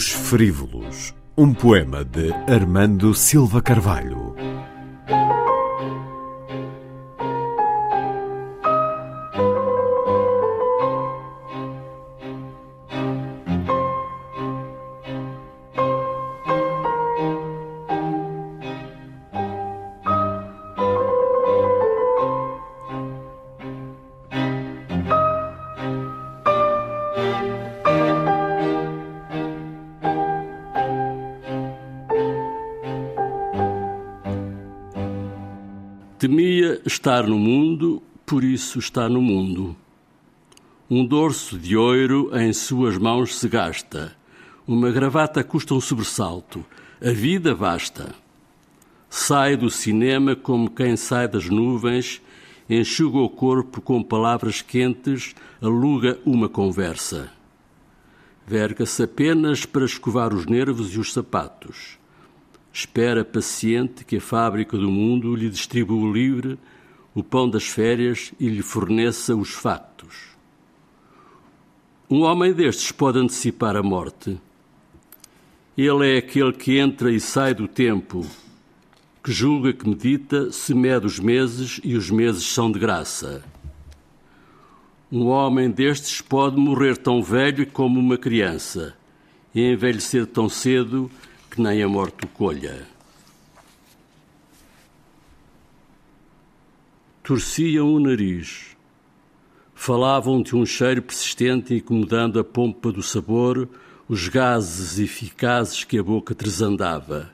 Os Frívolos, um poema de Armando Silva Carvalho. Temia estar no mundo, por isso está no mundo. Um dorso de ouro em suas mãos se gasta, uma gravata custa um sobressalto, a vida basta. Sai do cinema como quem sai das nuvens, enxuga o corpo com palavras quentes, aluga uma conversa. Verga-se apenas para escovar os nervos e os sapatos Espera paciente que a fábrica do mundo lhe distribua livre o pão das férias e lhe forneça os factos. Um homem destes pode antecipar a morte. Ele é aquele que entra e sai do tempo, que julga que medita, se mede os meses e os meses são de graça. Um homem destes pode morrer tão velho como uma criança e envelhecer tão cedo que nem a morte o colha. Torciam o nariz. Falavam de um cheiro persistente incomodando a pompa do sabor, os gases eficazes que a boca tresandava.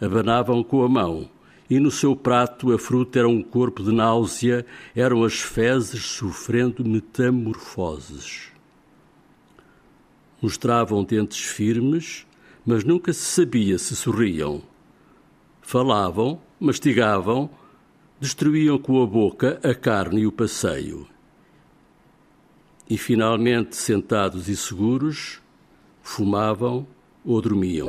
Abanavam com a mão, e no seu prato a fruta era um corpo de náusea, eram as fezes sofrendo metamorfoses. Mostravam dentes firmes, mas nunca se sabia se sorriam. Falavam, mastigavam, destruíam com a boca a carne e o passeio. E finalmente, sentados e seguros, fumavam ou dormiam.